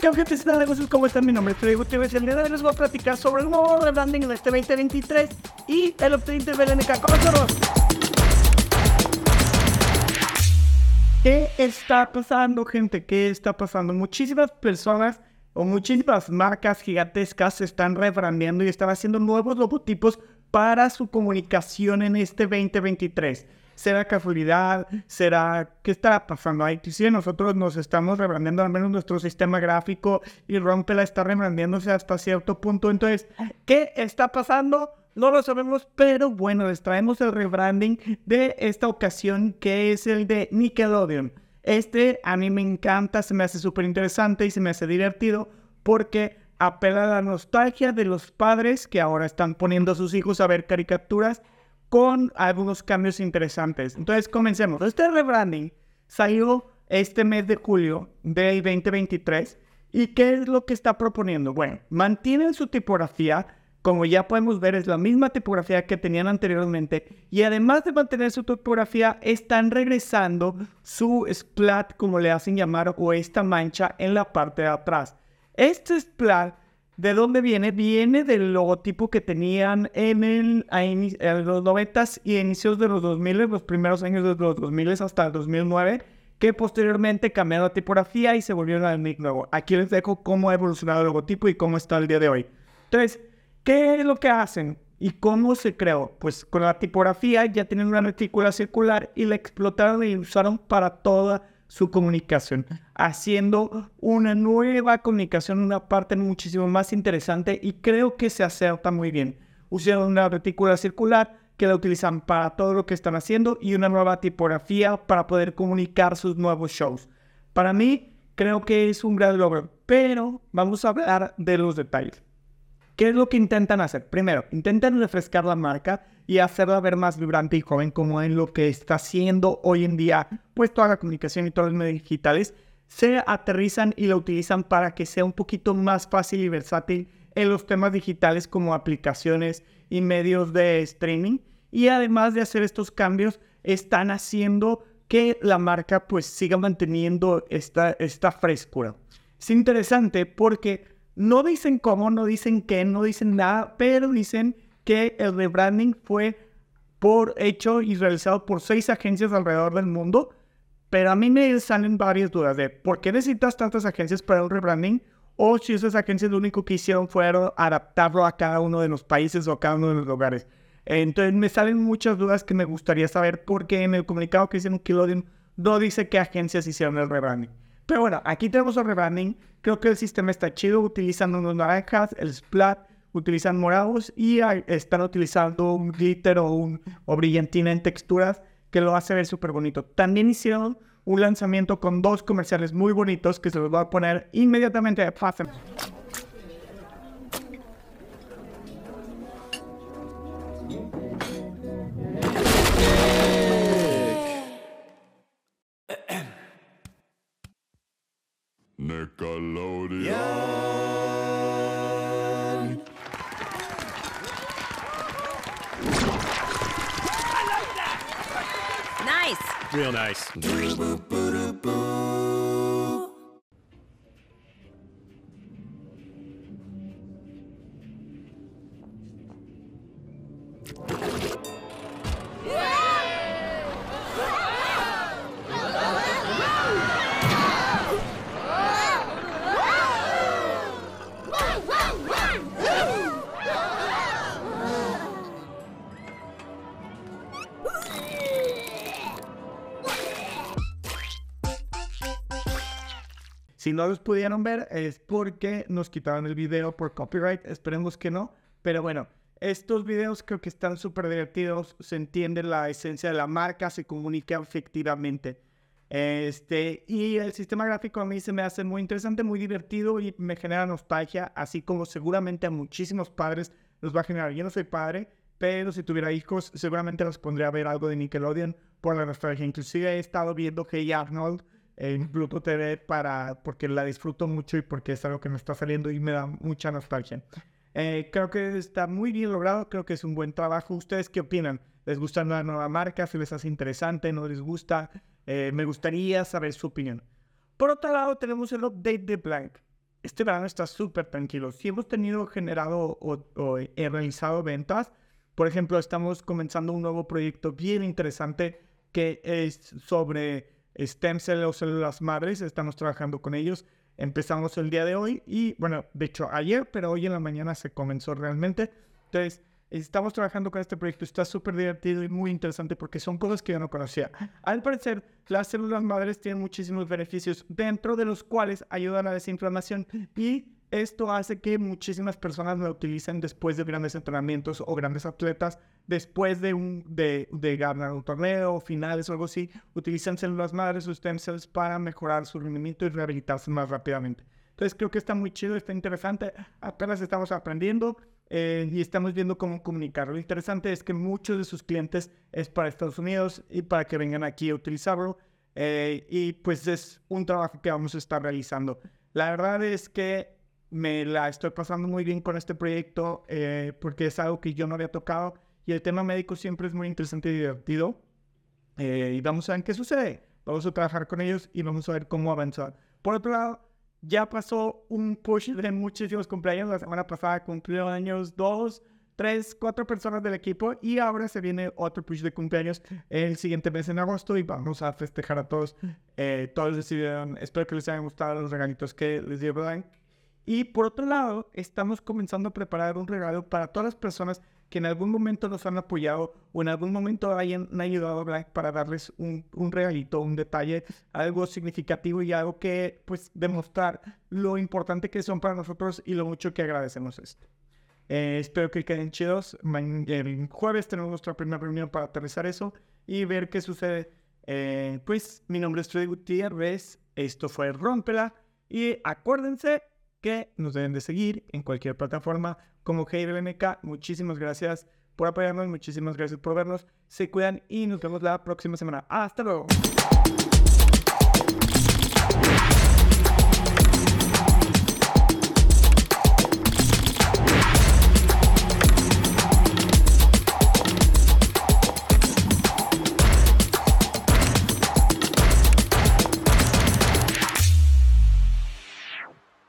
¿Qué gente de negocios? ¿Cómo están? Mi nombre es Freddy Gutiérrez el día de hoy les voy a platicar sobre el nuevo rebranding en este 2023 y el update de BLNK nosotros. ¿Qué está pasando, gente? ¿Qué está pasando? Muchísimas personas o muchísimas marcas gigantescas se están rebrandeando y están haciendo nuevos logotipos para su comunicación en este 2023. ¿Será casualidad? ¿Será qué está pasando ahí? Si nosotros nos estamos rebrandeando, al menos nuestro sistema gráfico y Rompela está rebrandeándose hasta cierto punto. Entonces, ¿qué está pasando? No lo sabemos, pero bueno, les traemos el rebranding de esta ocasión que es el de Nickelodeon. Este a mí me encanta, se me hace súper interesante y se me hace divertido porque apela a la nostalgia de los padres que ahora están poniendo a sus hijos a ver caricaturas con algunos cambios interesantes. Entonces, comencemos. Este rebranding salió este mes de julio del 2023. ¿Y qué es lo que está proponiendo? Bueno, mantienen su tipografía. Como ya podemos ver, es la misma tipografía que tenían anteriormente. Y además de mantener su tipografía, están regresando su splat, como le hacen llamar, o esta mancha en la parte de atrás. Este splat ¿De dónde viene? Viene del logotipo que tenían en, el, en los 90 y inicios de los 2000, los primeros años de los 2000 hasta el 2009, que posteriormente cambiaron la tipografía y se volvieron al nick nuevo. Aquí les dejo cómo ha evolucionado el logotipo y cómo está el día de hoy. Entonces, ¿qué es lo que hacen? ¿Y cómo se creó? Pues con la tipografía ya tienen una retícula circular y la explotaron y usaron para toda su comunicación, haciendo una nueva comunicación, una parte muchísimo más interesante y creo que se acerta muy bien. Usaron una retícula circular que la utilizan para todo lo que están haciendo y una nueva tipografía para poder comunicar sus nuevos shows. Para mí, creo que es un gran logro, pero vamos a hablar de los detalles. ¿Qué es lo que intentan hacer? Primero, intentan refrescar la marca y hacerla ver más vibrante y joven como en lo que está haciendo hoy en día, pues toda la comunicación y todos los medios digitales se aterrizan y la utilizan para que sea un poquito más fácil y versátil en los temas digitales como aplicaciones y medios de streaming. Y además de hacer estos cambios, están haciendo que la marca pues siga manteniendo esta, esta frescura. Es interesante porque no dicen cómo, no dicen qué, no dicen nada, pero dicen que el rebranding fue por hecho y realizado por seis agencias alrededor del mundo. Pero a mí me salen varias dudas de por qué necesitas tantas agencias para un rebranding o si esas agencias lo único que hicieron fue adaptarlo a cada uno de los países o a cada uno de los lugares. Entonces me salen muchas dudas que me gustaría saber porque en el comunicado que hicieron Kilodian no dice qué agencias hicieron el rebranding. Pero bueno, aquí tenemos el rebranding. Creo que el sistema está chido. Utilizan unos naranjas, el splat, utilizan morados y están utilizando un glitter o, un, o brillantina en texturas que lo hace ver súper bonito. También hicieron un lanzamiento con dos comerciales muy bonitos que se los voy a poner inmediatamente. Pasen. Real nice. Si no los pudieron ver es porque nos quitaron el video por copyright. Esperemos que no. Pero bueno, estos videos creo que están súper divertidos. Se entiende la esencia de la marca, se comunica efectivamente. Este, y el sistema gráfico a mí se me hace muy interesante, muy divertido y me genera nostalgia, así como seguramente a muchísimos padres nos va a generar. Yo no soy padre, pero si tuviera hijos, seguramente los pondría a ver algo de Nickelodeon por la nostalgia. Inclusive he estado viendo Hey Arnold en Pluto TV para, porque la disfruto mucho y porque es algo que me está saliendo y me da mucha nostalgia. Eh, creo que está muy bien logrado, creo que es un buen trabajo. ¿Ustedes qué opinan? ¿Les gusta la nueva marca? ¿Si les hace interesante? ¿No les gusta? Eh, me gustaría saber su opinión. Por otro lado, tenemos el update de Blank. este verano está súper tranquilo. Si hemos tenido generado o, o he realizado ventas, por ejemplo, estamos comenzando un nuevo proyecto bien interesante que es sobre stem cells o células madres. Estamos trabajando con ellos. Empezamos el día de hoy y, bueno, de hecho ayer, pero hoy en la mañana se comenzó realmente. Entonces, estamos trabajando con este proyecto. Está súper divertido y muy interesante porque son cosas que yo no conocía. Al parecer, las células madres tienen muchísimos beneficios, dentro de los cuales ayudan a la desinflamación y esto hace que muchísimas personas lo utilicen después de grandes entrenamientos o grandes atletas, después de, un, de, de ganar un torneo, finales o algo así, utilizan células madres o stem cells para mejorar su rendimiento y rehabilitarse más rápidamente. Entonces creo que está muy chido, está interesante, apenas estamos aprendiendo eh, y estamos viendo cómo comunicar. Lo interesante es que muchos de sus clientes es para Estados Unidos y para que vengan aquí a utilizarlo eh, y pues es un trabajo que vamos a estar realizando. La verdad es que me la estoy pasando muy bien con este proyecto eh, porque es algo que yo no había tocado y el tema médico siempre es muy interesante y divertido. Eh, y vamos a ver qué sucede. Vamos a trabajar con ellos y vamos a ver cómo avanzar. Por otro lado, ya pasó un push de muchísimos cumpleaños. La semana pasada cumplió años dos, tres, cuatro personas del equipo y ahora se viene otro push de cumpleaños el siguiente mes en agosto y vamos a festejar a todos. Eh, todos decidieron, espero que les hayan gustado los regalitos que les dio y por otro lado, estamos comenzando a preparar un regalo para todas las personas que en algún momento nos han apoyado o en algún momento hayan ayudado para darles un, un, regalito, un detalle, algo significativo y algo que, pues, demostrar lo importante que son para nosotros y lo mucho que agradecemos esto. Eh, espero que queden chidos. El jueves tenemos nuestra primera reunión para aterrizar eso y ver qué sucede. Eh, pues, mi nombre es Freddy Gutiérrez. Esto fue Rómpela. Y acuérdense que nos deben de seguir en cualquier plataforma como MK. Muchísimas gracias por apoyarnos, muchísimas gracias por vernos. Se cuidan y nos vemos la próxima semana. Hasta luego.